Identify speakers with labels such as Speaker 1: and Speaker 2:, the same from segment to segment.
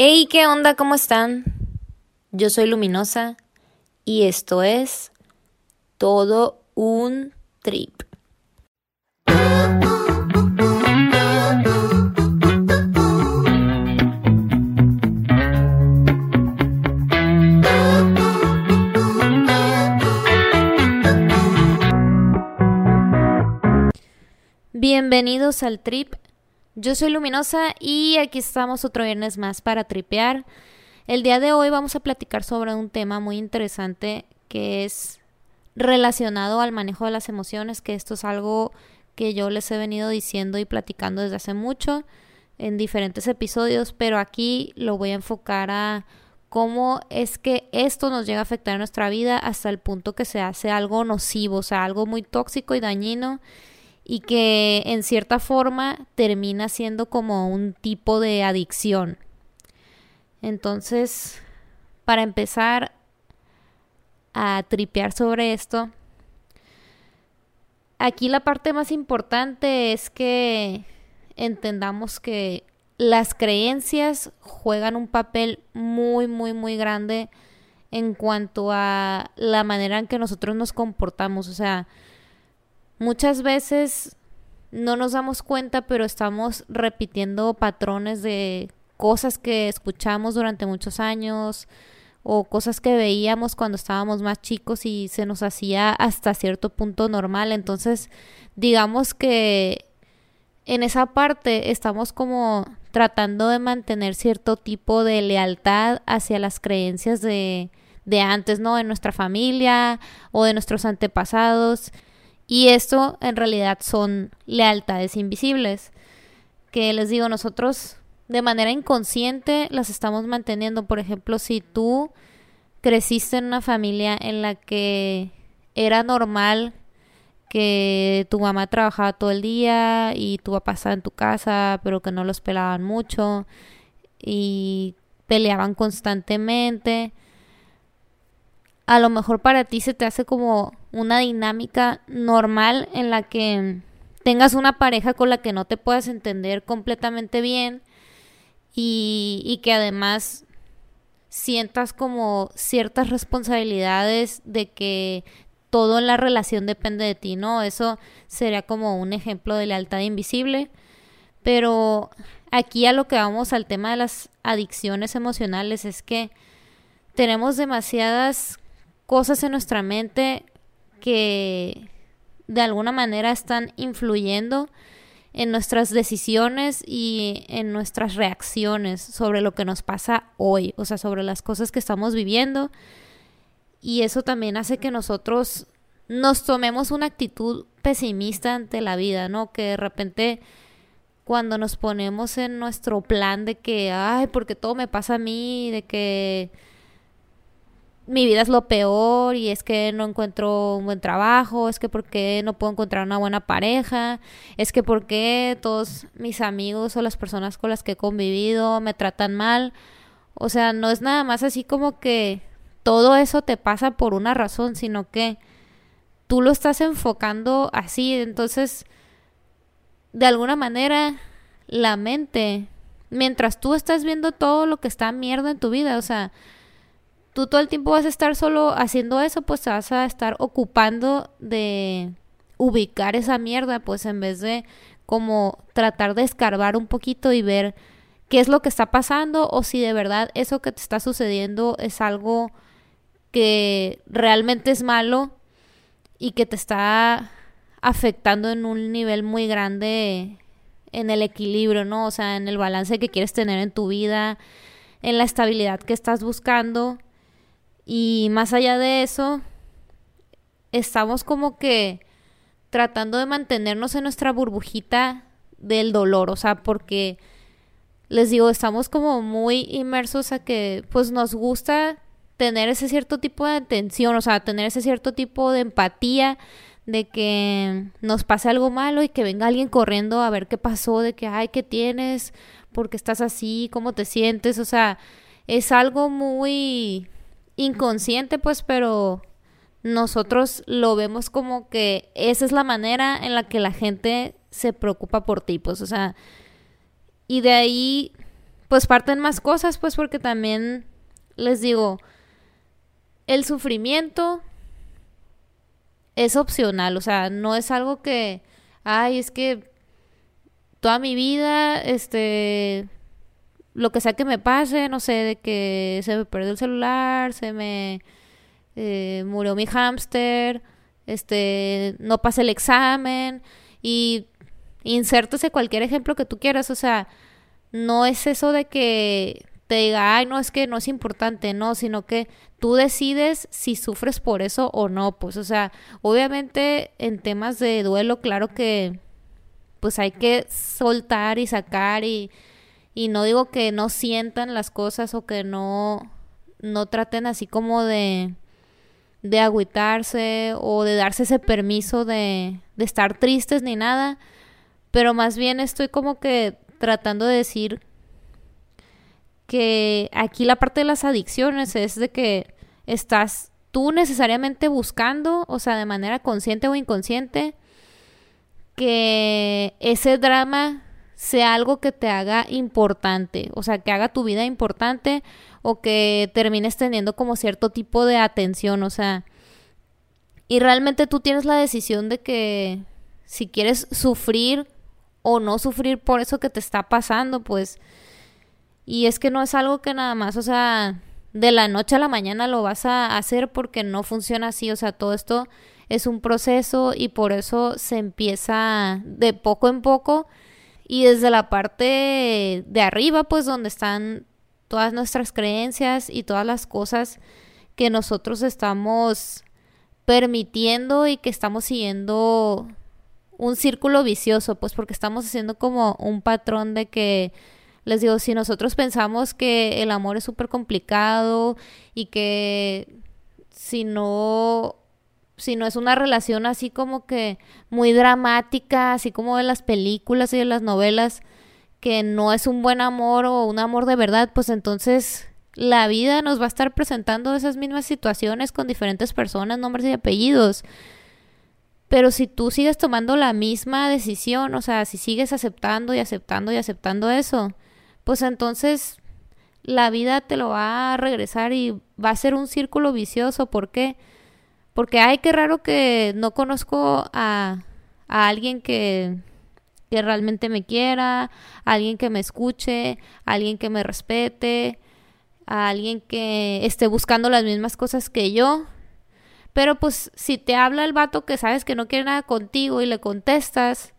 Speaker 1: Hey, ¿qué onda? ¿Cómo están? Yo soy Luminosa y esto es todo un trip. Bienvenidos al trip yo soy Luminosa y aquí estamos otro viernes más para tripear. El día de hoy vamos a platicar sobre un tema muy interesante que es relacionado al manejo de las emociones, que esto es algo que yo les he venido diciendo y platicando desde hace mucho en diferentes episodios, pero aquí lo voy a enfocar a cómo es que esto nos llega a afectar a nuestra vida hasta el punto que se hace algo nocivo, o sea, algo muy tóxico y dañino y que en cierta forma termina siendo como un tipo de adicción. Entonces, para empezar a tripear sobre esto, aquí la parte más importante es que entendamos que las creencias juegan un papel muy, muy, muy grande en cuanto a la manera en que nosotros nos comportamos. O sea, Muchas veces no nos damos cuenta, pero estamos repitiendo patrones de cosas que escuchamos durante muchos años o cosas que veíamos cuando estábamos más chicos y se nos hacía hasta cierto punto normal. Entonces, digamos que en esa parte estamos como tratando de mantener cierto tipo de lealtad hacia las creencias de, de antes, ¿no? De nuestra familia o de nuestros antepasados. Y esto en realidad son lealtades invisibles, que les digo, nosotros de manera inconsciente las estamos manteniendo. Por ejemplo, si tú creciste en una familia en la que era normal que tu mamá trabajaba todo el día y tu papá estaba en tu casa, pero que no los pelaban mucho y peleaban constantemente a lo mejor para ti se te hace como una dinámica normal en la que tengas una pareja con la que no te puedas entender completamente bien y, que además sientas como ciertas responsabilidades de que todo en la relación depende de ti, ¿no? Eso sería como un ejemplo de lealtad invisible. Pero aquí a lo que vamos al tema de las adicciones emocionales es que tenemos demasiadas cosas en nuestra mente que de alguna manera están influyendo en nuestras decisiones y en nuestras reacciones sobre lo que nos pasa hoy, o sea, sobre las cosas que estamos viviendo. Y eso también hace que nosotros nos tomemos una actitud pesimista ante la vida, ¿no? Que de repente cuando nos ponemos en nuestro plan de que, ay, porque todo me pasa a mí, de que mi vida es lo peor y es que no encuentro un buen trabajo, es que porque no puedo encontrar una buena pareja, es que porque todos mis amigos o las personas con las que he convivido me tratan mal. O sea, no es nada más así como que todo eso te pasa por una razón, sino que tú lo estás enfocando así, entonces de alguna manera la mente, mientras tú estás viendo todo lo que está mierda en tu vida, o sea, tú todo el tiempo vas a estar solo haciendo eso, pues te vas a estar ocupando de ubicar esa mierda, pues en vez de como tratar de escarbar un poquito y ver qué es lo que está pasando o si de verdad eso que te está sucediendo es algo que realmente es malo y que te está afectando en un nivel muy grande en el equilibrio, ¿no? O sea, en el balance que quieres tener en tu vida, en la estabilidad que estás buscando y más allá de eso, estamos como que tratando de mantenernos en nuestra burbujita del dolor, o sea, porque les digo, estamos como muy inmersos a que pues nos gusta tener ese cierto tipo de atención, o sea, tener ese cierto tipo de empatía de que nos pase algo malo y que venga alguien corriendo a ver qué pasó, de que, ay, ¿qué tienes? ¿Por qué estás así? ¿Cómo te sientes? O sea, es algo muy inconsciente, pues, pero nosotros lo vemos como que esa es la manera en la que la gente se preocupa por ti, pues, o sea, y de ahí pues parten más cosas, pues porque también les digo, el sufrimiento es opcional, o sea, no es algo que, ay, es que toda mi vida, este, lo que sea que me pase, no sé, de que se me perdió el celular, se me eh, murió mi hámster, este, no pasé el examen y insértese cualquier ejemplo que tú quieras, o sea, no es eso de que te diga, ay, no, es que no es importante, no, sino que tú decides si sufres por eso o no, pues, o sea, obviamente en temas de duelo, claro que, pues hay que soltar y sacar y, y no digo que no sientan las cosas o que no, no traten así como de, de agüitarse o de darse ese permiso de, de estar tristes ni nada, pero más bien estoy como que tratando de decir que aquí la parte de las adicciones es de que estás tú necesariamente buscando, o sea, de manera consciente o inconsciente, que ese drama sea algo que te haga importante, o sea, que haga tu vida importante o que termines teniendo como cierto tipo de atención, o sea, y realmente tú tienes la decisión de que si quieres sufrir o no sufrir por eso que te está pasando, pues y es que no es algo que nada más, o sea, de la noche a la mañana lo vas a hacer porque no funciona así, o sea, todo esto es un proceso y por eso se empieza de poco en poco y desde la parte de arriba, pues donde están todas nuestras creencias y todas las cosas que nosotros estamos permitiendo y que estamos siguiendo un círculo vicioso, pues porque estamos haciendo como un patrón de que les digo, si nosotros pensamos que el amor es súper complicado y que si no, si no es una relación así como que muy dramática, así como de las películas y de las novelas, que no es un buen amor o un amor de verdad, pues entonces la vida nos va a estar presentando esas mismas situaciones con diferentes personas, nombres y apellidos. Pero si tú sigues tomando la misma decisión, o sea, si sigues aceptando y aceptando y aceptando eso, pues entonces la vida te lo va a regresar y va a ser un círculo vicioso. ¿Por qué? Porque ay, qué raro que no conozco a, a alguien que, que realmente me quiera, a alguien que me escuche, a alguien que me respete, a alguien que esté buscando las mismas cosas que yo. Pero pues si te habla el vato que sabes que no quiere nada contigo y le contestas,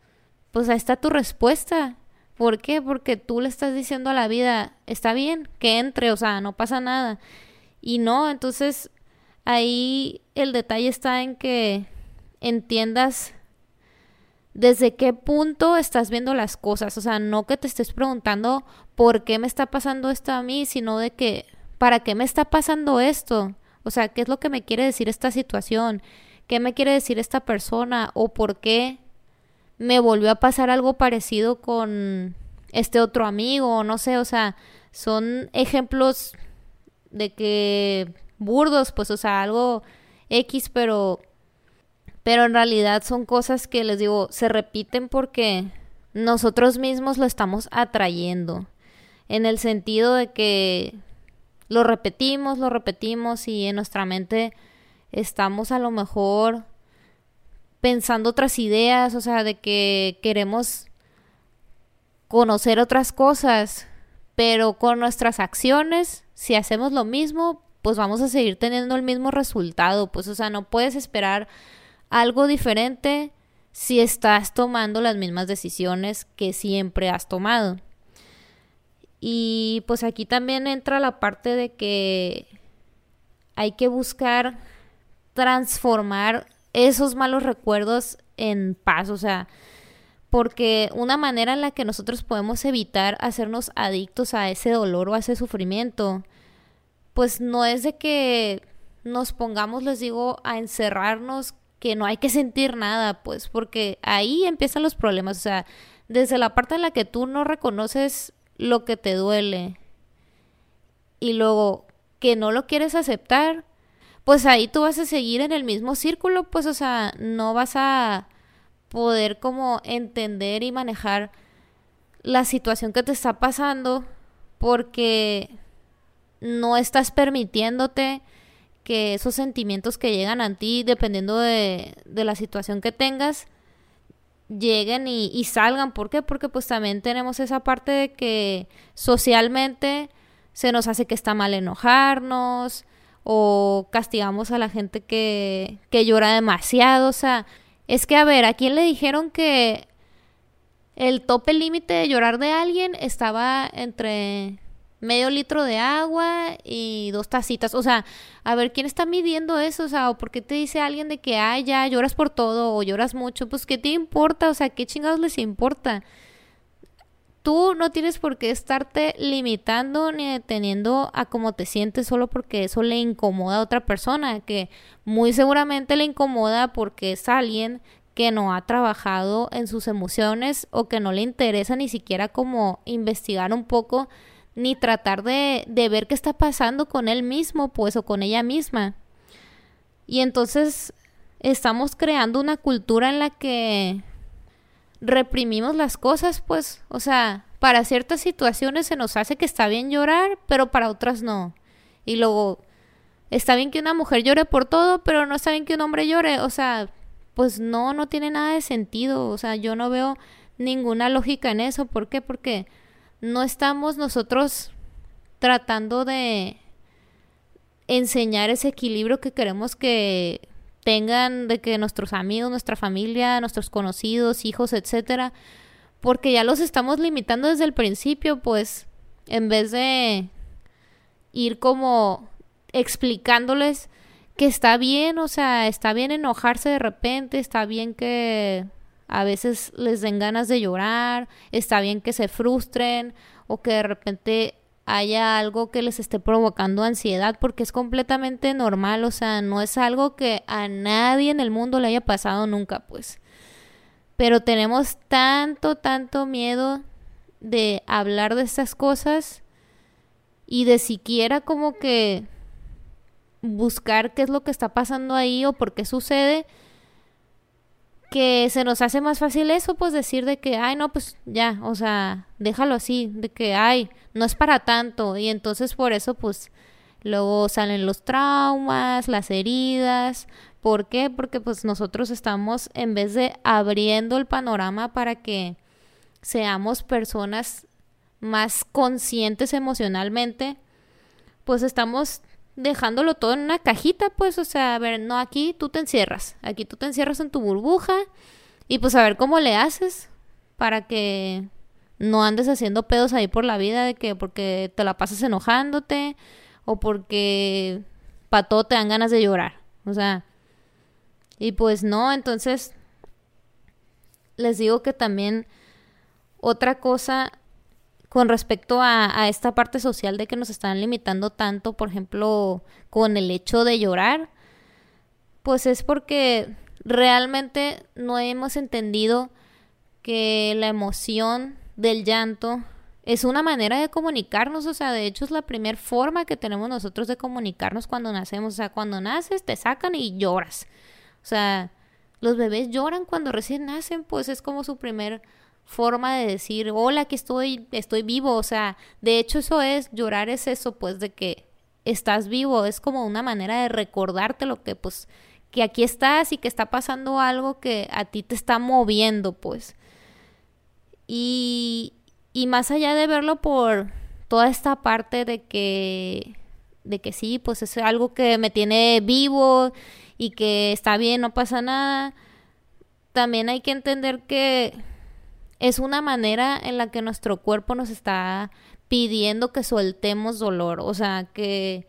Speaker 1: pues ahí está tu respuesta. ¿Por qué? Porque tú le estás diciendo a la vida, está bien, que entre, o sea, no pasa nada. Y no, entonces ahí el detalle está en que entiendas desde qué punto estás viendo las cosas. O sea, no que te estés preguntando por qué me está pasando esto a mí, sino de que, ¿para qué me está pasando esto? O sea, ¿qué es lo que me quiere decir esta situación? ¿Qué me quiere decir esta persona? ¿O por qué me volvió a pasar algo parecido con este otro amigo, no sé, o sea, son ejemplos de que burdos, pues, o sea, algo X, pero pero en realidad son cosas que les digo, se repiten porque nosotros mismos lo estamos atrayendo, en el sentido de que lo repetimos, lo repetimos y en nuestra mente estamos a lo mejor pensando otras ideas, o sea, de que queremos conocer otras cosas, pero con nuestras acciones, si hacemos lo mismo, pues vamos a seguir teniendo el mismo resultado, pues o sea, no puedes esperar algo diferente si estás tomando las mismas decisiones que siempre has tomado. Y pues aquí también entra la parte de que hay que buscar transformar esos malos recuerdos en paz, o sea, porque una manera en la que nosotros podemos evitar hacernos adictos a ese dolor o a ese sufrimiento, pues no es de que nos pongamos, les digo, a encerrarnos, que no hay que sentir nada, pues, porque ahí empiezan los problemas, o sea, desde la parte en la que tú no reconoces lo que te duele y luego que no lo quieres aceptar, pues ahí tú vas a seguir en el mismo círculo, pues o sea, no vas a poder como entender y manejar la situación que te está pasando porque no estás permitiéndote que esos sentimientos que llegan a ti, dependiendo de, de la situación que tengas, lleguen y, y, salgan. ¿Por qué? Porque pues también tenemos esa parte de que socialmente se nos hace que está mal enojarnos o castigamos a la gente que, que llora demasiado. O sea, es que a ver, ¿a quién le dijeron que el tope límite de llorar de alguien estaba entre medio litro de agua y dos tacitas. O sea, a ver, ¿quién está midiendo eso? O sea, ¿o por qué te dice alguien de que, ay, ya lloras por todo o lloras mucho? Pues, ¿qué te importa? O sea, ¿qué chingados les importa? Tú no tienes por qué estarte limitando ni deteniendo a cómo te sientes solo porque eso le incomoda a otra persona, que muy seguramente le incomoda porque es alguien que no ha trabajado en sus emociones o que no le interesa ni siquiera como investigar un poco ni tratar de, de ver qué está pasando con él mismo, pues, o con ella misma. Y entonces estamos creando una cultura en la que reprimimos las cosas, pues, o sea, para ciertas situaciones se nos hace que está bien llorar, pero para otras no. Y luego, está bien que una mujer llore por todo, pero no está bien que un hombre llore, o sea, pues no, no tiene nada de sentido, o sea, yo no veo ninguna lógica en eso, ¿por qué? Porque no estamos nosotros tratando de enseñar ese equilibrio que queremos que tengan de que nuestros amigos, nuestra familia, nuestros conocidos, hijos, etcétera, porque ya los estamos limitando desde el principio, pues en vez de ir como explicándoles que está bien, o sea, está bien enojarse de repente, está bien que a veces les den ganas de llorar, está bien que se frustren o que de repente haya algo que les esté provocando ansiedad porque es completamente normal, o sea, no es algo que a nadie en el mundo le haya pasado nunca, pues. Pero tenemos tanto, tanto miedo de hablar de estas cosas y de siquiera como que buscar qué es lo que está pasando ahí o por qué sucede que se nos hace más fácil eso, pues decir de que, ay, no, pues ya, o sea, déjalo así, de que, ay, no es para tanto. Y entonces por eso, pues, luego salen los traumas, las heridas. ¿Por qué? Porque pues nosotros estamos, en vez de abriendo el panorama para que seamos personas más conscientes emocionalmente, pues estamos dejándolo todo en una cajita, pues, o sea, a ver, no, aquí tú te encierras, aquí tú te encierras en tu burbuja y pues a ver cómo le haces para que no andes haciendo pedos ahí por la vida de que porque te la pasas enojándote o porque para todo te dan ganas de llorar, o sea, y pues no, entonces les digo que también otra cosa con respecto a, esta parte social de que nos están limitando tanto, por ejemplo, con el hecho de llorar, pues es porque realmente no hemos entendido que la emoción del llanto es una manera de comunicarnos, o sea, de hecho es la primera forma que tenemos nosotros de comunicarnos cuando nacemos, o sea, cuando naces te sacan y lloras, o sea, los bebés lloran cuando recién nacen, pues es como su primer forma de decir, hola, aquí estoy, estoy vivo. O sea, de hecho eso es, llorar es eso, pues, de que estás vivo. Es como una manera de recordarte lo que, pues, que aquí estás y que está pasando algo que a ti te está moviendo, pues. Y, y más allá de verlo por toda esta parte de que, de que sí, pues es algo que me tiene vivo y que está bien, no pasa nada, también hay que entender que es una manera en la que nuestro cuerpo nos está pidiendo que soltemos dolor, o sea, que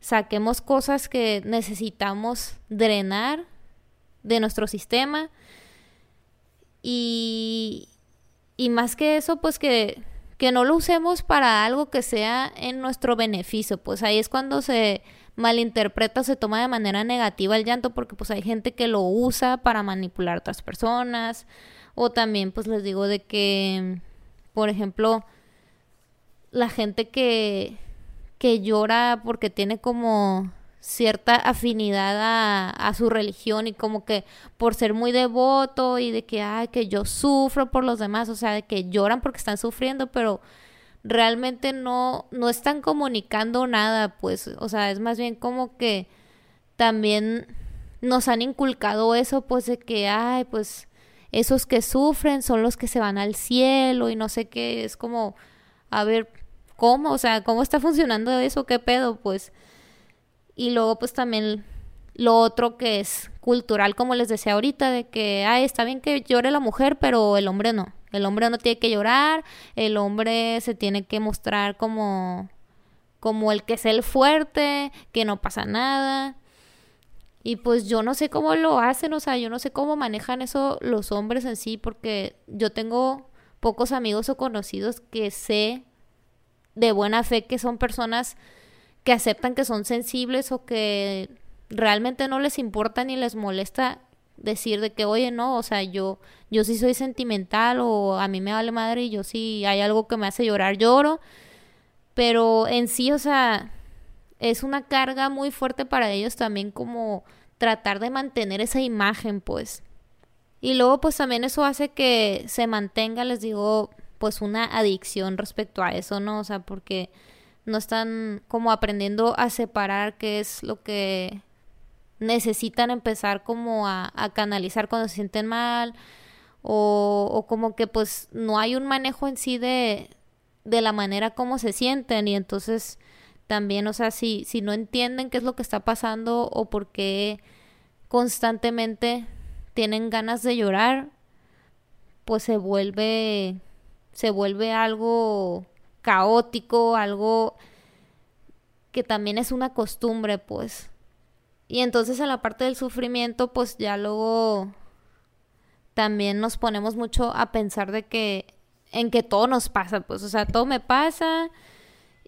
Speaker 1: saquemos cosas que necesitamos drenar de nuestro sistema y, y más que eso, pues que, que no lo usemos para algo que sea en nuestro beneficio, pues ahí es cuando se malinterpreta o se toma de manera negativa el llanto porque pues hay gente que lo usa para manipular a otras personas o también pues les digo de que, por ejemplo, la gente que, que llora porque tiene como cierta afinidad a, a, su religión y como que por ser muy devoto y de que, ay, que yo sufro por los demás, o sea, de que lloran porque están sufriendo, pero realmente no, no están comunicando nada, pues, o sea, es más bien como que también nos han inculcado eso, pues, de que, ay, pues, esos que sufren son los que se van al cielo y no sé qué, es como, a ver, ¿cómo? O sea, ¿cómo está funcionando eso? ¿Qué pedo? Pues, y luego, pues, también lo otro que es cultural, como les decía ahorita, de que, ay, está bien que llore la mujer, pero el hombre no. El hombre no tiene que llorar, el hombre se tiene que mostrar como, como el que es el fuerte, que no pasa nada. Y pues yo no sé cómo lo hacen, o sea, yo no sé cómo manejan eso los hombres en sí, porque yo tengo pocos amigos o conocidos que sé de buena fe que son personas que aceptan que son sensibles o que realmente no les importa ni les molesta decir de que, oye, no, o sea, yo, yo sí soy sentimental o a mí me vale madre y yo sí hay algo que me hace llorar, lloro. Pero en sí, o sea, es una carga muy fuerte para ellos también como tratar de mantener esa imagen, pues. Y luego, pues también eso hace que se mantenga, les digo, pues una adicción respecto a eso, ¿no? O sea, porque no están como aprendiendo a separar qué es lo que necesitan empezar como a, canalizar cuando se sienten mal o, o, como que pues no hay un manejo en sí de, de la manera como se sienten y entonces también, o sea, si, si no entienden qué es lo que está pasando o por qué constantemente tienen ganas de llorar, pues se vuelve, se vuelve algo caótico, algo que también es una costumbre, pues. Y entonces en la parte del sufrimiento, pues ya luego también nos ponemos mucho a pensar de que en que todo nos pasa, pues, o sea, todo me pasa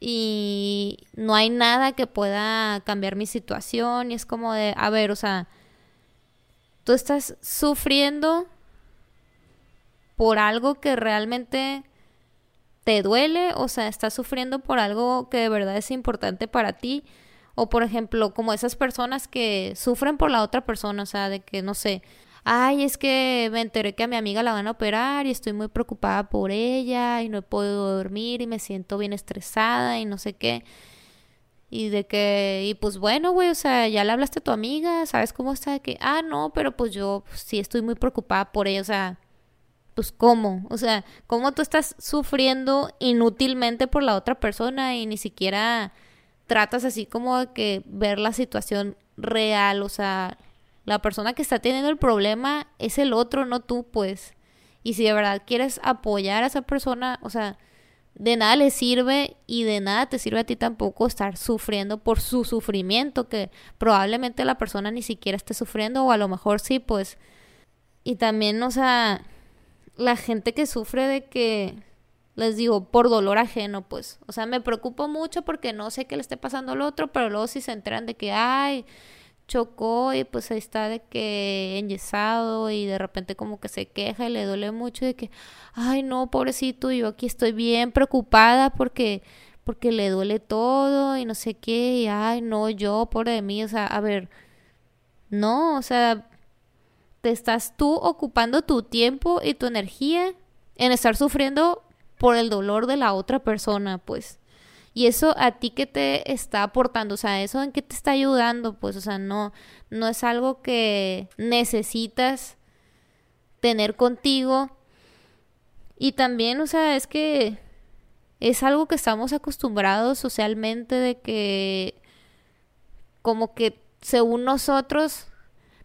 Speaker 1: y no hay nada que pueda cambiar mi situación y es como de, a ver, o sea, tú estás sufriendo por algo que realmente te duele, o sea, estás sufriendo por algo que de verdad es importante para ti o por ejemplo, como esas personas que sufren por la otra persona, o sea, de que no sé, ay, es que me enteré que a mi amiga la van a operar y estoy muy preocupada por ella y no podido dormir y me siento bien estresada y no sé qué. Y de que, y pues bueno, güey, o sea, ya le hablaste a tu amiga, ¿sabes cómo está? De que, ah, no, pero pues yo sí estoy muy preocupada por ella, o sea, pues cómo, o sea, cómo tú estás sufriendo inútilmente por la otra persona y ni siquiera tratas así como de que ver la situación real, o sea, la persona que está teniendo el problema es el otro, no tú, pues. Y si de verdad quieres apoyar a esa persona, o sea, de nada le sirve y de nada te sirve a ti tampoco estar sufriendo por su sufrimiento, que probablemente la persona ni siquiera esté sufriendo o a lo mejor sí, pues. Y también, o sea, la gente que sufre de que les digo, por dolor ajeno, pues. O sea, me preocupo mucho porque no sé qué le esté pasando al otro, pero luego si se enteran de que, ay, chocó y pues ahí está de que enyesado y de repente como que se queja y le duele mucho de que, ay, no, pobrecito, yo aquí estoy bien preocupada porque porque le duele todo y no sé qué, y ay, no, yo, pobre de mí, o sea, a ver, no, o sea, te estás tú ocupando tu tiempo y tu energía en estar sufriendo por el dolor de la otra persona, pues. Y eso a ti que te está aportando, o sea, eso en qué te está ayudando, pues, o sea, no, no es algo que necesitas tener contigo. Y también, o sea, es que es algo que estamos acostumbrados socialmente de que como que según nosotros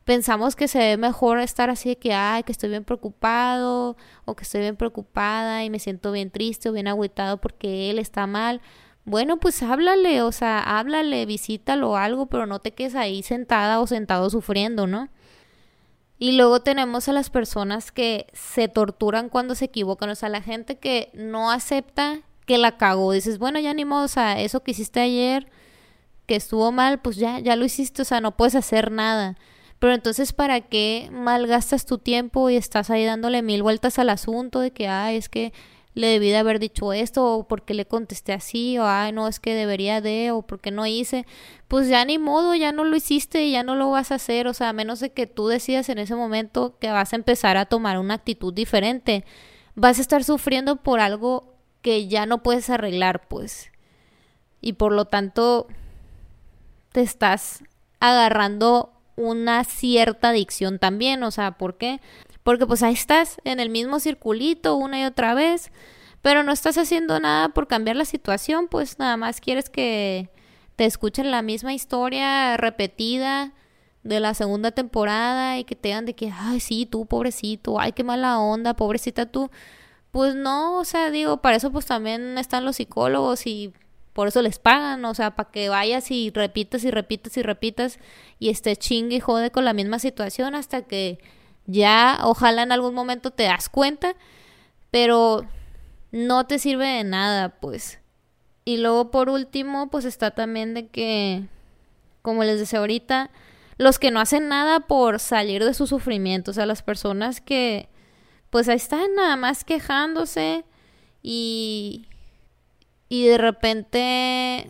Speaker 1: pensamos que se ve mejor estar así de que, ay, que estoy bien preocupado o que estoy bien preocupada y me siento bien triste o bien agüitado porque él está mal. Bueno, pues háblale, o sea, háblale, visítalo o algo, pero no te quedes ahí sentada o sentado sufriendo, ¿no? Y luego tenemos a las personas que se torturan cuando se equivocan, o sea, la gente que no acepta que la cagó. Dices, bueno, ya ni modo, o sea, eso que hiciste ayer, que estuvo mal, pues ya, ya lo hiciste, o sea, no puedes hacer nada. Pero entonces, ¿para qué malgastas tu tiempo y estás ahí dándole mil vueltas al asunto de que, ay, es que le debí de haber dicho esto, o porque le contesté así, o ay, no, es que debería de, o porque no hice? Pues ya ni modo, ya no lo hiciste y ya no lo vas a hacer, o sea, a menos de que tú decidas en ese momento que vas a empezar a tomar una actitud diferente. Vas a estar sufriendo por algo que ya no puedes arreglar, pues. Y por lo tanto, te estás agarrando una cierta adicción también, o sea, ¿por qué? Porque pues ahí estás en el mismo circulito una y otra vez, pero no estás haciendo nada por cambiar la situación, pues nada más quieres que te escuchen la misma historia repetida de la segunda temporada y que te digan de que, ay, sí, tú, pobrecito, ay, qué mala onda, pobrecita tú. Pues no, o sea, digo, para eso pues también están los psicólogos y por eso les pagan, o sea, para que vayas y repitas y repitas y repitas y esté chingue y jode con la misma situación hasta que ya, ojalá en algún momento te das cuenta, pero no te sirve de nada, pues. Y luego por último, pues está también de que, como les decía ahorita, los que no hacen nada por salir de su sufrimiento, o sea, las personas que pues ahí están nada más quejándose y y de repente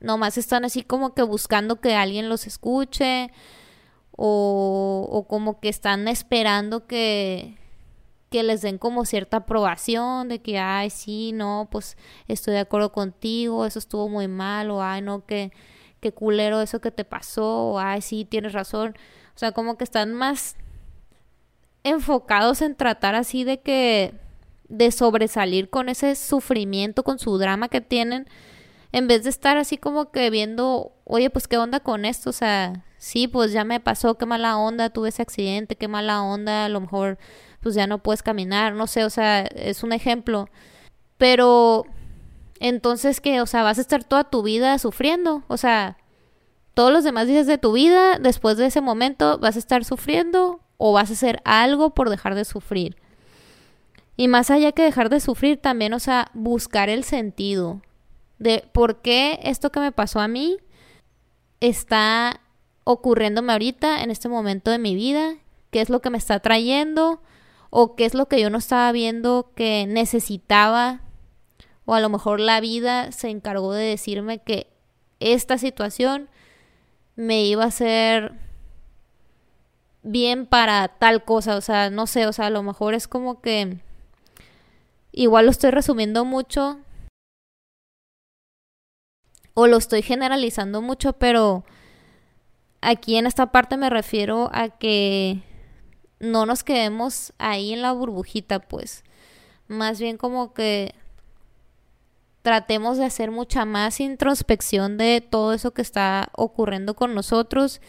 Speaker 1: nomás están así como que buscando que alguien los escuche o, o como que están esperando que, que les den como cierta aprobación de que, ay, sí, no, pues estoy de acuerdo contigo, eso estuvo muy mal, o ay, no, que, qué culero eso que te pasó, o ay, sí, tienes razón. O sea, como que están más enfocados en tratar así de que de sobresalir con ese sufrimiento, con su drama que tienen, en vez de estar así como que viendo, oye, pues qué onda con esto, o sea, sí, pues ya me pasó, qué mala onda, tuve ese accidente, qué mala onda, a lo mejor pues ya no puedes caminar, no sé, o sea, es un ejemplo. Pero entonces que, o sea, vas a estar toda tu vida sufriendo, o sea, todos los demás días de tu vida, después de ese momento, vas a estar sufriendo o vas a hacer algo por dejar de sufrir. Y más allá que dejar de sufrir, también, o sea, buscar el sentido de por qué esto que me pasó a mí está ocurriéndome ahorita, en este momento de mi vida, qué es lo que me está trayendo o qué es lo que yo no estaba viendo que necesitaba o a lo mejor la vida se encargó de decirme que esta situación me iba a hacer bien para tal cosa, o sea, no sé, o sea, a lo mejor es como que igual lo estoy resumiendo mucho o lo estoy generalizando mucho, pero aquí en esta parte me refiero a que no nos quedemos ahí en la burbujita, pues. Más bien como que tratemos de hacer mucha más introspección de todo eso que está ocurriendo con nosotros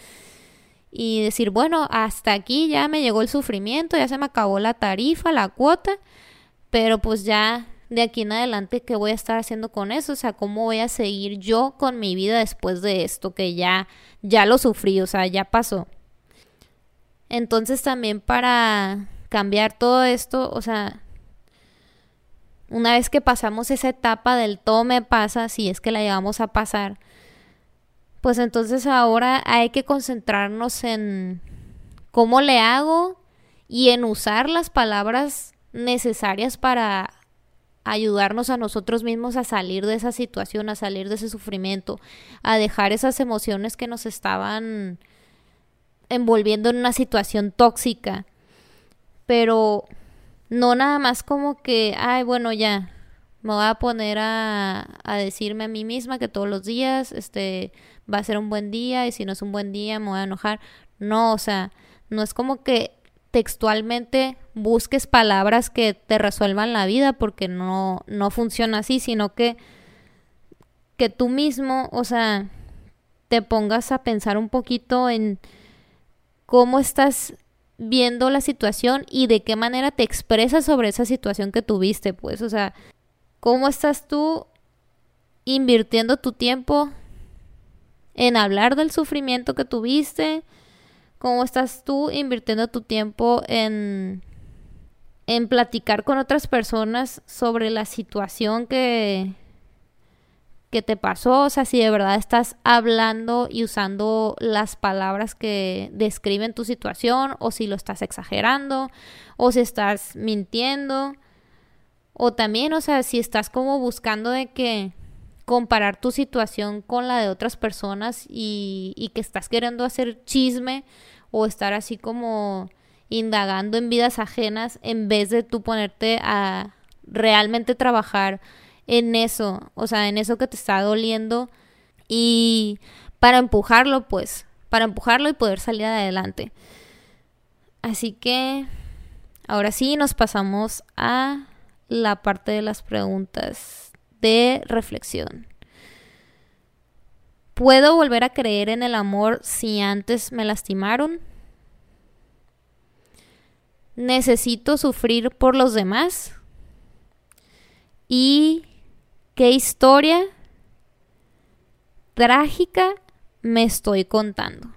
Speaker 1: y decir, bueno, hasta aquí ya me llegó el sufrimiento, ya se me acabó la tarifa, la cuota, pero pues ya de aquí en adelante, ¿qué voy a estar haciendo con eso? O sea, ¿cómo voy a seguir yo con mi vida después de esto que ya, ya lo sufrí, o sea, ya pasó? Entonces también para cambiar todo esto, o sea, una vez que pasamos esa etapa del todo me pasa, si es que la llevamos a pasar, pues entonces ahora hay que concentrarnos en cómo le hago y en usar las palabras necesarias para ayudarnos a nosotros mismos a salir de esa situación, a salir de ese sufrimiento, a dejar esas emociones que nos estaban envolviendo en una situación tóxica. Pero no nada más como que, ay, bueno, ya, me voy a poner a, a decirme a mí misma que todos los días este va a ser un buen día y si no es un buen día me voy a enojar. No, o sea, no es como que textualmente busques palabras que te resuelvan la vida porque no no funciona así, sino que que tú mismo, o sea, te pongas a pensar un poquito en cómo estás viendo la situación y de qué manera te expresas sobre esa situación que tuviste, pues, o sea, cómo estás tú invirtiendo tu tiempo en hablar del sufrimiento que tuviste, cómo estás tú invirtiendo tu tiempo en en platicar con otras personas sobre la situación que que te pasó, o sea, si de verdad estás hablando y usando las palabras que describen tu situación, o si lo estás exagerando, o si estás mintiendo, o también, o sea, si estás como buscando de que comparar tu situación con la de otras personas y, y que estás queriendo hacer chisme o estar así como indagando en vidas ajenas en vez de tú ponerte a realmente trabajar en eso, o sea, en eso que te está doliendo y para empujarlo, pues, para empujarlo y poder salir adelante. Así que ahora sí nos pasamos a la parte de las preguntas de reflexión. ¿Puedo volver a creer en el amor si antes me lastimaron? ¿Necesito sufrir por los demás? ¿Y qué historia trágica me estoy contando?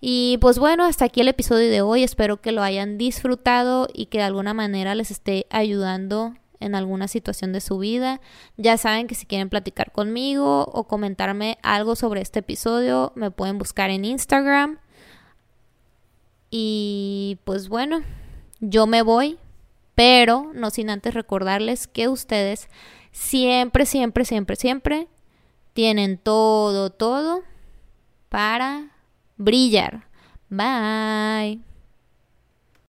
Speaker 1: Y pues bueno, hasta aquí el episodio de hoy. Espero que lo hayan disfrutado y que de alguna manera les esté ayudando en alguna situación de su vida. Ya saben que si quieren platicar conmigo o comentarme algo sobre este episodio, me pueden buscar en Instagram. Y pues bueno, yo me voy, pero no sin antes recordarles que ustedes siempre, siempre, siempre, siempre tienen todo, todo para brillar. Bye.